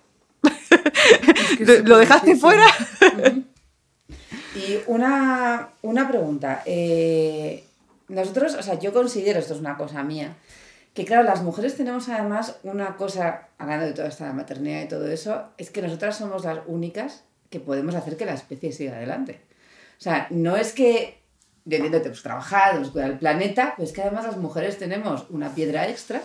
Que ¿Lo dejaste difícil. fuera? Y una, una pregunta. eh, nosotros, o sea, yo considero, esto es una cosa mía, que claro, las mujeres tenemos además una cosa, hablando de toda esta maternidad y todo eso, es que nosotras somos las únicas que podemos hacer que la especie siga adelante. O sea, no es que, yo entiendo tenemos que trabajar, tenemos que cuidar el planeta, pero es que además las mujeres tenemos una piedra extra,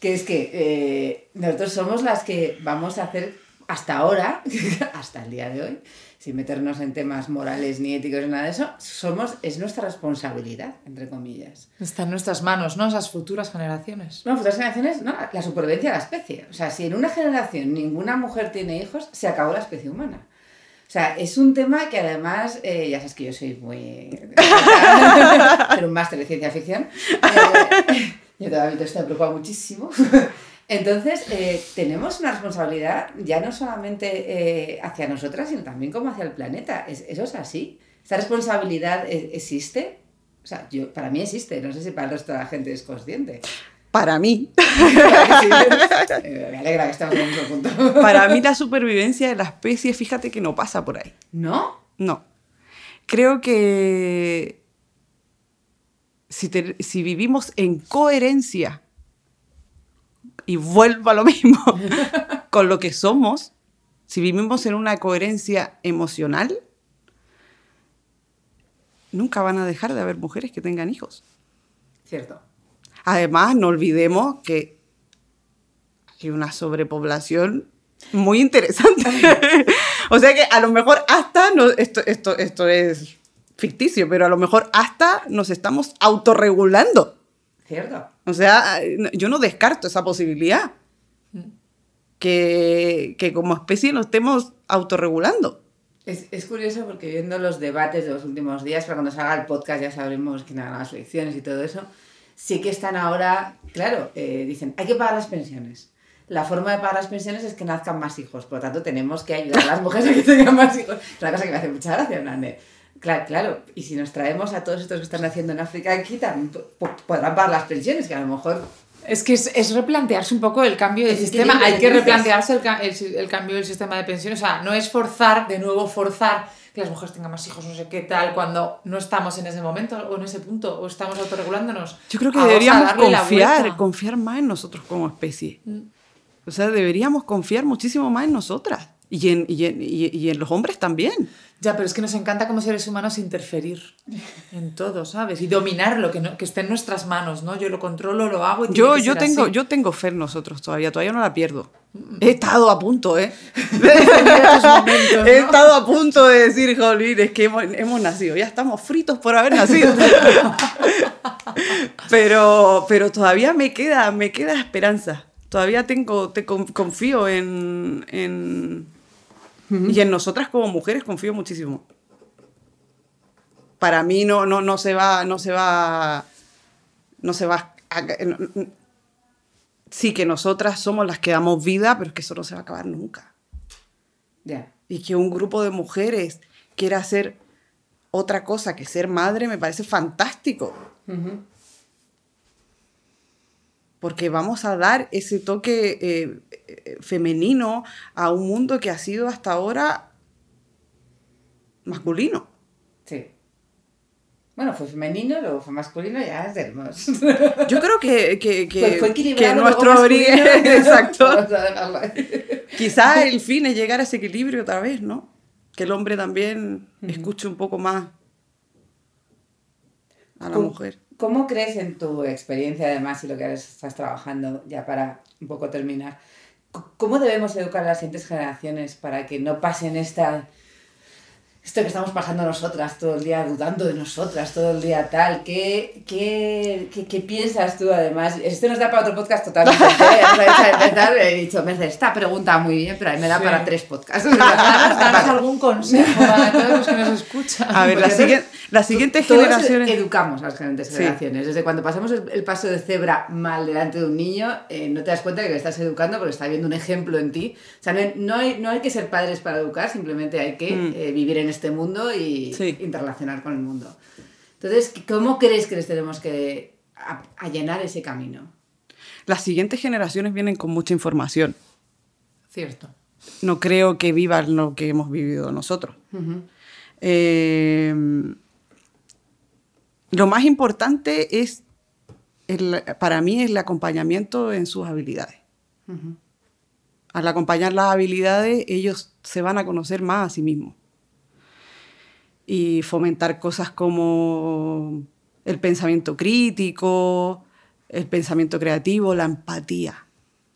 que es que eh, nosotros somos las que vamos a hacer hasta ahora, hasta el día de hoy, sin meternos en temas morales ni éticos ni nada de eso, somos, es nuestra responsabilidad, entre comillas. Está en nuestras manos, ¿no? Esas futuras generaciones. No, futuras generaciones, no, la supervivencia de la especie. O sea, si en una generación ninguna mujer tiene hijos, se acabó la especie humana. O sea, es un tema que además, eh, ya sabes que yo soy muy... Pero un máster de ciencia ficción. Eh, yo todavía esto me preocupa muchísimo. Entonces, eh, tenemos una responsabilidad ya no solamente eh, hacia nosotras, sino también como hacia el planeta. Es- eso es así. ¿Esta responsabilidad eh, existe? O sea, yo, para mí existe. No sé si para el resto de la gente es consciente. Para mí, Me alegra que estemos en el mismo punto. para mí la supervivencia de la especie, fíjate que no pasa por ahí. ¿No? No. Creo que si, te- si vivimos en coherencia, y vuelvo a lo mismo, con lo que somos, si vivimos en una coherencia emocional, nunca van a dejar de haber mujeres que tengan hijos. Cierto. Además, no olvidemos que hay una sobrepoblación muy interesante. o sea que a lo mejor hasta, no, esto, esto, esto es ficticio, pero a lo mejor hasta nos estamos autorregulando. Cierto. O sea, yo no descarto esa posibilidad. Que, que como especie nos estemos autorregulando. Es, es curioso porque viendo los debates de los últimos días, para cuando salga el podcast ya sabremos quién haga las elecciones y todo eso, sí que están ahora, claro, eh, dicen, hay que pagar las pensiones. La forma de pagar las pensiones es que nazcan más hijos, por lo tanto tenemos que ayudar a las mujeres a que tengan más hijos. Es una cosa que me hace mucha gracia, de, Claro, claro, y si nos traemos a todos estos que están haciendo en África aquí, también podrán pagar las pensiones, que a lo mejor Es que es, es replantearse un poco el cambio del sistema. Hay que dices. replantearse el, cambio del sistema de pensiones. O sea, no es forzar, de nuevo forzar que las mujeres tengan más hijos, no sé qué tal, cuando no estamos en ese momento o en ese punto, o estamos autorregulándonos. Yo creo que Vamos deberíamos darle la confiar, confiar más en nosotros como especie. O sea, deberíamos confiar muchísimo más en nosotras. Y en, y en, y- en los hombres también. Ya, pero es que nos encanta como seres humanos interferir en todo, ¿sabes? Y dominarlo, que, no, que esté en nuestras manos, ¿no? Yo lo controlo, lo hago y tiene Yo, que yo, ser tengo, así. yo tengo fe en nosotros todavía, todavía no la pierdo. He estado a punto, ¿eh? Momentos, He ¿no? estado a punto de decir, jolín, es que hemos, hemos nacido, ya estamos fritos por haber nacido. pero, pero todavía me queda, me queda esperanza. Todavía tengo, te con- confío en, en- y en nosotras como mujeres confío muchísimo. Para mí no, no, no se va, no se va, no se va. a- no- no- sí que nosotras somos las que damos vida, pero es que eso no se va a acabar nunca Ya. y que un grupo de mujeres quiera hacer otra cosa que ser madre me parece fantástico. Porque vamos a dar ese toque eh, eh, femenino a un mundo que ha sido hasta ahora masculino. Sí. Bueno, fue femenino, luego fue masculino, ya veremos. Yo creo que, que, que, Pues fue que nuestro origen, exacto, quizás el fin es llegar a ese equilibrio otra vez, ¿no? Que el hombre también escuche un poco más a la ¿Cómo- mujer. ¿Cómo crees en tu experiencia, además, y lo que estás trabajando, ya para un poco terminar, cómo debemos educar a las siguientes generaciones para que no pasen esta, esto que estamos pasando nosotras todo el día, dudando de nosotras todo el día tal? ¿Qué, qué, qué, qué piensas tú, además? Esto nos da para otro podcast totalmente. ¿eh? Empezar, he dicho, Mercedes, esta pregunta muy bien, pero a mí me da Sí. para tres podcasts. Danos, algún consejo para todos los que nos escuchan. A ver, las siguientes Todos generaciones... educamos a las siguientes Sí. generaciones. Desde cuando pasamos el, el paso de cebra mal delante de un niño, eh, no te das cuenta que le estás educando porque está viendo un ejemplo en ti. O sea, no hay, no hay, no hay que ser padres para educar, simplemente hay que Mm. eh, vivir en este mundo y Sí. interrelacionar con el mundo. Entonces, ¿cómo crees que les tenemos que allanar ese camino? Las siguientes generaciones vienen con mucha información. Cierto. No creo que vivan lo que hemos vivido nosotros. Eh, lo más importante es, el- para mí, es el acompañamiento en sus habilidades. Al acompañar las habilidades, ellos se van a conocer más a sí mismos. Y fomentar cosas como el pensamiento crítico, el pensamiento creativo, la empatía.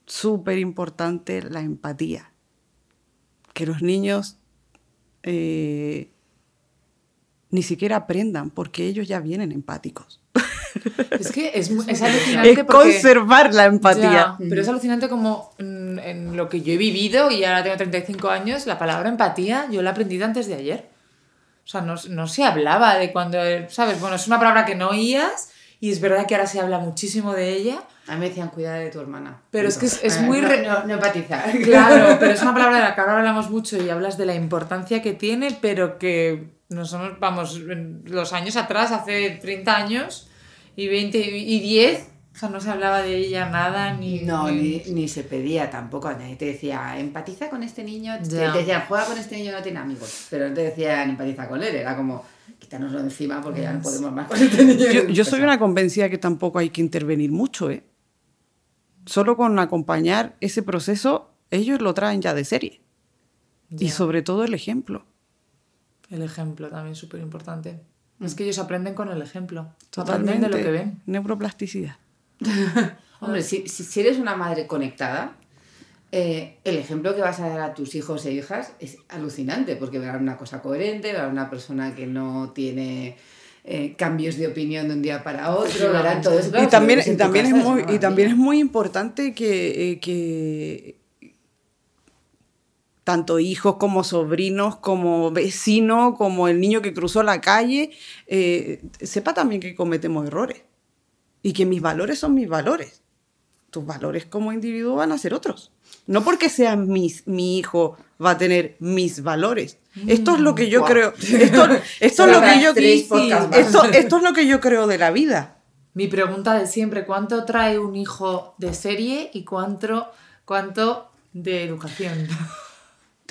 Súper importante la empatía. Que los niños eh, ni siquiera aprendan, porque ellos ya vienen empáticos. Es que es, es alucinante Es porque... conservar la empatía. Ya, pero es alucinante como mm, en lo que yo he vivido y ahora tengo 35 años, la palabra empatía yo la he aprendido antes de ayer. O sea, no, no se hablaba de cuando, ¿sabes? Bueno, es una palabra que no oías y es verdad que ahora se habla muchísimo de ella. A mí me decían, cuida de tu hermana. Pero es que es- es Ah, muy No, re- no, no empatizar. Claro, pero es una palabra de la que ahora hablamos mucho y hablas de la importancia que tiene, pero que no somos, vamos, los años atrás, hace 30 años y 20 y 10, o sea, no se hablaba de ella nada ni... No, ni- ni, se pedía tampoco. Nadie te decía, empatiza con este niño. Te, Ya. te decían, juega con este niño, no tiene amigos. Pero no te decían, empatiza con él. Era como, quítanoslo de encima porque ya no podemos más con este niño. Yo, yo soy una convencida que tampoco hay que intervenir mucho, ¿eh? Solo con acompañar ese proceso, ellos lo traen ya de serie. Y sobre todo el ejemplo. El ejemplo también súper importante. Es que ellos aprenden con el ejemplo. Totalmente. Aprenden de lo que ven. Neuroplasticidad. Hombre, si, si, eres una madre conectada, eh, el ejemplo que vas a dar a tus hijos e hijas es alucinante, porque verán una cosa coherente, verán una persona que no tiene eh, cambios de opinión de un día para otro, verán todo eso. Claro, y también, y también, es muy, una y también es maravilla. muy importante que, eh, que tanto hijos como sobrinos, como vecino, como el niño que cruzó la calle, sepa también que cometemos errores y que mis valores son mis valores. Tus valores como individuo van a ser otros. No porque sea mis, mi hijo va a tener mis valores. Esto es lo que yo Guau. creo. Esto, esto es lo que yo esto, esto es lo que yo creo de la vida. Mi pregunta de siempre, ¿cuánto trae un hijo de serie y cuánto, cuánto de educación?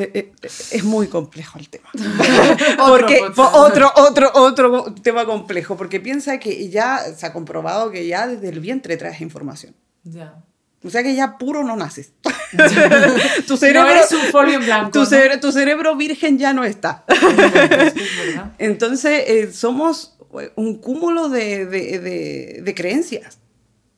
Te- eh, eh, es muy complejo el tema. Porque otro, otro, otro tema complejo, porque piensa que ya se ha comprobado que ya desde el vientre traes información. Ya. O sea que ya puro no naces. tu No eres un folio en blanco. Tu, ¿no? cerebro, tu cerebro virgen ya no está. Entonces, eh, somos un cúmulo de, de- de- de creencias.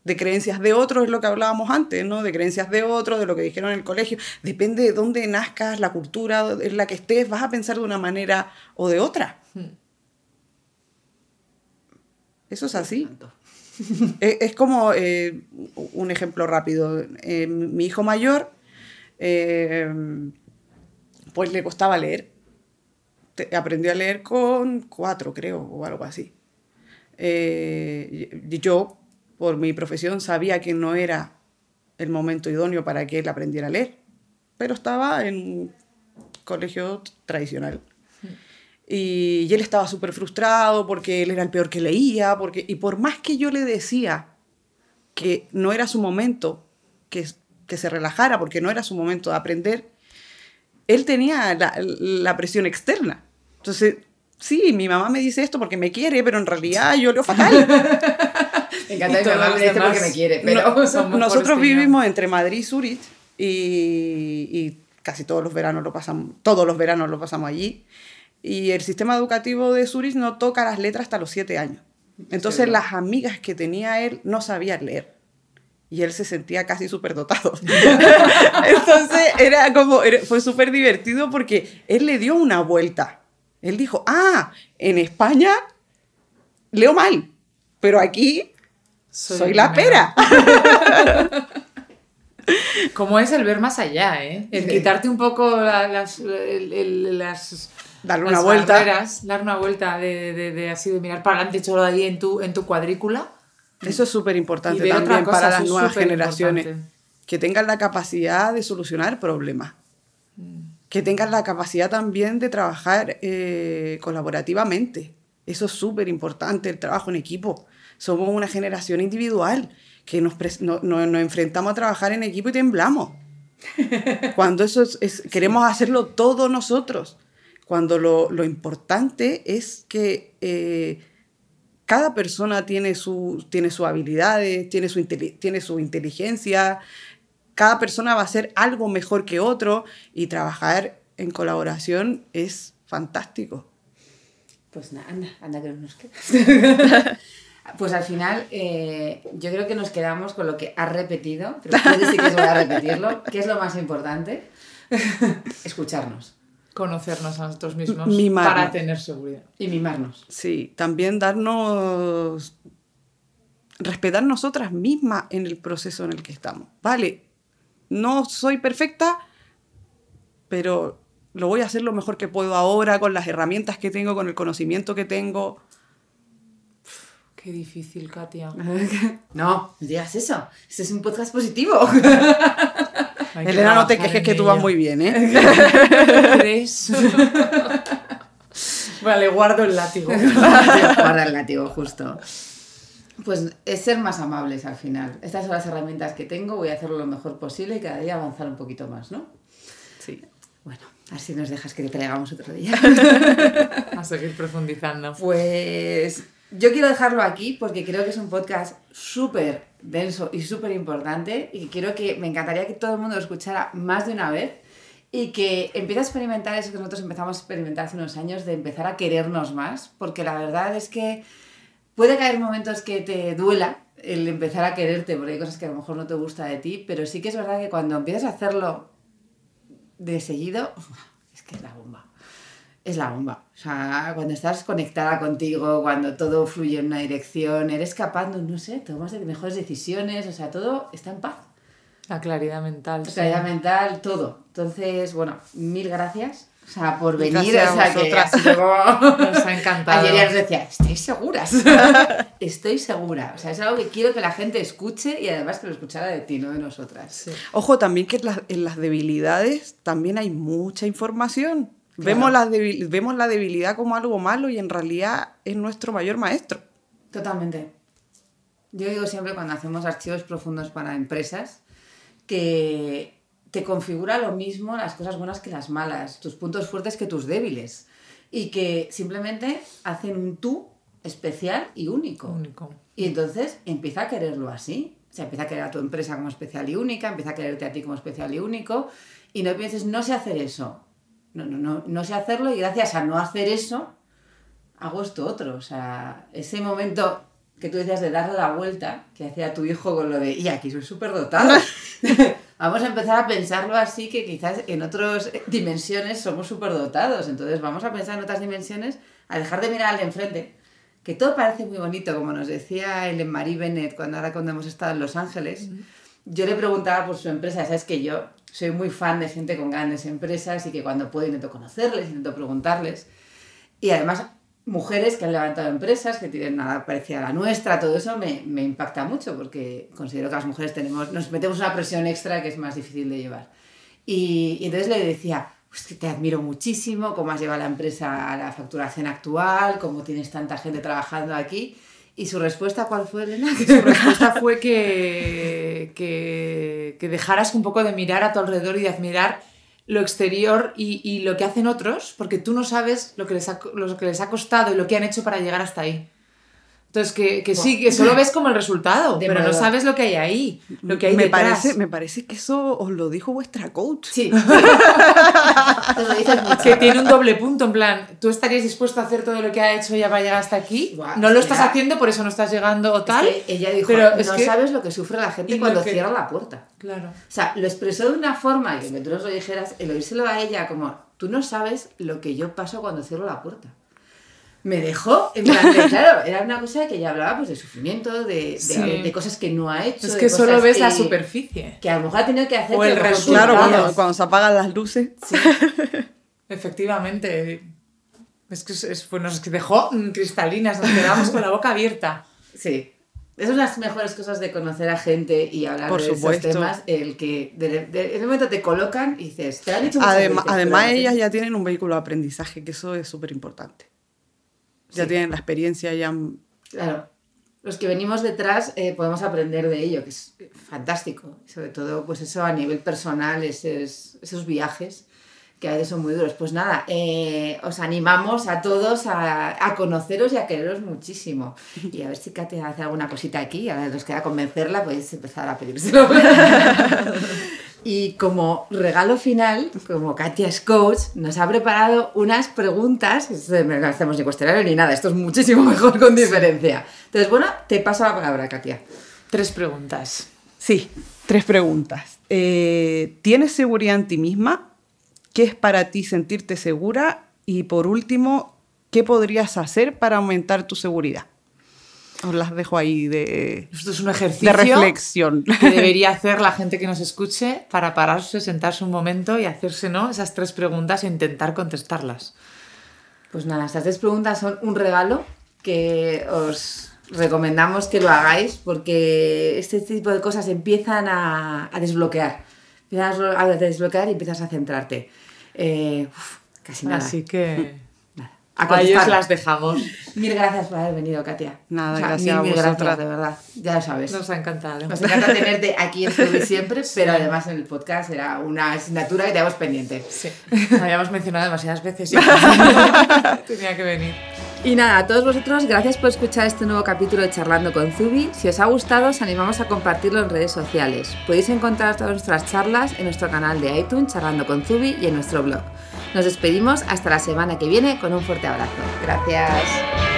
De creencias de otros, es lo que hablábamos antes, ¿no? De creencias de otros, de lo que dijeron en el colegio. Depende de dónde nazcas, la cultura en la que estés, vas a pensar de una manera o de otra. Eso es así. Es, es como eh, un ejemplo rápido. Eh, mi hijo mayor, eh, pues le costaba leer. Te- aprendió a leer con cuatro, creo, o algo así. Eh, y- yo, por mi profesión, sabía que no era el momento idóneo para que él aprendiera a leer, pero estaba en un colegio tradicional. Y, y él estaba súper frustrado porque él era el peor que leía, porque, y por más que yo le decía que no era su momento, que, que se relajara porque no era su momento de aprender, él tenía la, la presión externa. Entonces, sí, mi mamá me dice esto porque me quiere, pero en realidad yo leo fatal. Me encanta que me demás porque me quiere, pero no- somos Nosotros vivimos entre Madrid y Zurich y, y casi todos los veranos lo pasamos, todos los veranos lo pasamos allí. Y el sistema educativo de Zurich no toca las letras hasta los siete años. Entonces verdad. las amigas que tenía él no sabían leer. Y él se sentía casi súper dotado. Entonces era como, era- fue súper divertido porque él le dio una vuelta. Él dijo, ah, en España leo mal, pero aquí soy, la pera. Como es el ver más allá, ¿eh? El Sí. quitarte un poco la- las, el- el- las, Darle las una vuelta. barreras, dar una vuelta de, de- de así de mirar para adelante solo ahí en tu, en tu cuadrícula. Eso es súper importante también cosa, para las nuevas generaciones. Que tengan la capacidad de solucionar problemas. Que tengan la capacidad también de trabajar eh, colaborativamente. Eso es súper importante, el trabajo en equipo. Somos una generación individual que nos, no- no- nos enfrentamos a trabajar en equipo y temblamos. Cuando eso es, es- queremos hacerlo todos nosotros. Cuando lo, lo importante es que eh, cada persona tiene, su, tiene sus habilidades, tiene su, tiene su inteligencia, cada persona va a hacer algo mejor que otro y trabajar en colaboración es fantástico. Pues nada, anda, anda que no nos queda. Pues al final, eh, yo creo que nos quedamos con lo que has repetido, pero puedes sí que es a repetirlo, que es lo más importante, escucharnos Conocernos a nosotros mismos Mimarnos. para tener seguridad. y mimarnos. Sí, también darnos, respetar nosotras mismas en el proceso en el que estamos. Vale, no soy perfecta, pero lo voy a hacer lo mejor que puedo ahora con las herramientas que tengo, con el conocimiento que tengo. Qué difícil, Katia. No, digas eso. Este es un podcast positivo. Elena, no te quejes que tú vas muy bien, ¿eh? ¿Crees? vale, guardo el látigo. Guarda el látigo, justo. Pues es ser más amables al final. Estas son las herramientas que tengo, voy a hacerlo lo mejor posible y cada día avanzar un poquito más, ¿no? Sí. Bueno, así nos dejas que te traigamos otro día. A seguir profundizando. Pues yo quiero dejarlo aquí porque creo que es un podcast súper denso y súper importante y quiero que me encantaría que todo el mundo lo escuchara más de una vez y que empiece a experimentar eso que nosotros empezamos a experimentar hace unos años de empezar a querernos más porque la verdad es que puede caer momentos que te duela el empezar a quererte porque hay cosas que a lo mejor no te gusta de ti pero sí que es verdad que cuando empiezas a hacerlo de seguido es que es la bomba es la bomba. O sea, cuando estás conectada contigo, cuando todo fluye en una dirección, eres capaz, no, no sé, tomas de mejores decisiones, o sea, todo está en paz. La claridad mental. sí. Claridad mental, todo. Entonces, bueno, mil gracias. O sea, por venir. Gracias o sea, a que vosotras. ha sido Nos ha encantado. Ayer ya nos decía, ¿estáis seguras? Estoy segura. O sea, es algo que quiero que la gente escuche y además que lo escuchara de ti, no de nosotras. Sí. Ojo, también que en las, en las debilidades también hay mucha información. Claro. Vemos, debil- vemos la debilidad como algo malo y en realidad es nuestro mayor maestro. Totalmente. Yo digo siempre cuando hacemos archivos profundos para empresas que te configura lo mismo las cosas buenas que las malas, tus puntos fuertes que tus débiles. Y que simplemente hacen un tú especial y único. Único. Y entonces empieza a quererlo así. O sea, empieza a querer a tu empresa como especial y única, empieza a quererte a ti como especial y único, y no pienses, no sé hacer eso. No, no, no, no sé hacerlo y gracias a no hacer eso, hago esto otro. O sea, ese momento que tú decías de darle la vuelta, que hacía tu hijo con lo de, y aquí soy súper dotado. vamos a empezar a pensarlo así, que quizás en otras dimensiones somos súper dotados. Entonces vamos a pensar en otras dimensiones, a dejar de mirar al de enfrente, que todo parece muy bonito, como nos decía Ellen Marie Bennett cuando ahora cuando hemos estado en Los Ángeles. Yo le preguntaba por su empresa, sabes que yo soy muy fan de gente con grandes empresas y que cuando puedo intento conocerles, intento preguntarles. Y además mujeres que han levantado empresas, que tienen nada parecido a la nuestra, todo eso me, me, impacta mucho porque considero que las mujeres tenemos, nos metemos una presión extra que es más difícil de llevar. Y, y entonces le decía, pues te admiro muchísimo, cómo has llevado la empresa a la facturación actual, cómo tienes tanta gente trabajando aquí. ¿Y su respuesta cuál fue, Elena? Su respuesta fue que, que, que dejaras un poco de mirar a tu alrededor y de admirar lo exterior y, y, lo que hacen otros, porque tú no sabes lo que, les ha, lo que les ha costado y lo que han hecho para llegar hasta ahí. Entonces, que, que sí, que solo ves como el resultado, de pero modo. no sabes lo que hay ahí, lo que hay me detrás. Parece, me parece que eso os lo dijo vuestra coach. Sí. Te lo dices mucho. Que tiene un doble punto, en plan, tú estarías dispuesto a hacer todo lo que ha hecho ella para llegar hasta aquí, wow, no lo estás era... haciendo, por eso no estás llegando o tal. Es que ella dijo, pero es no que... sabes lo que sufre la gente cuando que... cierra la puerta. Claro. O sea, lo expresó de una forma, y que tú nos lo dijeras, el oírselo a ella como, tú no sabes lo que yo paso cuando cierro la puerta me dejó, en plan, de, claro, era una cosa que ella hablaba pues de sufrimiento, de, de, sí. de, de cosas que no ha hecho. Es que solo ves la superficie. Que a lo mejor ha tenido que hacer. O el resultado. Claro, cuando, cuando, se apagan las luces. Sí. Efectivamente. Es que es, pues nos dejó cristalinas, nos quedamos con la boca abierta. Sí. Esas son las mejores cosas de conocer a gente y hablar Por de supuesto. esos temas, el que de, de, momento te colocan y dices, te han dicho muchas Adem veces, Además, ellas ya tienen un vehículo de aprendizaje, que eso es súper importante. Ya Sí. tienen la experiencia, ya Claro. Los que venimos detrás eh, podemos aprender de ello, que es fantástico. Sobre todo, pues eso a nivel personal, esos, esos viajes que a veces son muy duros. Pues nada, eh, os animamos a todos a, a, conoceros y a quereros muchísimo. Y a ver si Katia hace alguna cosita aquí, ahora nos queda convencerla, podéis empezar a pedírselo. y como regalo final, como Katia es coach, nos ha preparado unas preguntas, no hacemos ni cuestionario ni nada, esto es muchísimo mejor con diferencia. Entonces, bueno, te paso la palabra, Katia. Tres preguntas. Sí, tres preguntas. Eh, ¿Tienes seguridad en ti misma? ¿Qué es para ti sentirte segura? Y por último, ¿qué podrías hacer para aumentar tu seguridad? Os las dejo ahí de, Esto es un ejercicio de reflexión. que debería hacer la gente que nos escuche para pararse, sentarse un momento y hacerse ¿no? esas tres preguntas e intentar contestarlas. Pues nada, estas tres preguntas son un regalo que os recomendamos que lo hagáis porque este tipo de cosas empiezan a, a desbloquear. Empiezas a desbloquear y empiezas a centrarte. Eh, uf, casi nada. Así que... A A ellos las dejamos. Mil gracias por haber venido, Katia. Nada, O sea, gracias mil, a mil gracias, de verdad. Ya lo sabes. Nos ha encantado. Nos encanta tenerte aquí en Zubi siempre, pero además en el podcast era una asignatura que teníamos pendiente. Sí. Lo habíamos mencionado demasiadas veces y tenía que venir. Y nada, a todos vosotros, gracias por escuchar este nuevo capítulo de Charlando con Zubi. Si os ha gustado, os animamos a compartirlo en redes sociales. Podéis encontrar todas nuestras charlas en nuestro canal de iTunes, Charlando con Zubi, y en nuestro blog. Nos despedimos hasta la semana que viene con un fuerte abrazo. Gracias.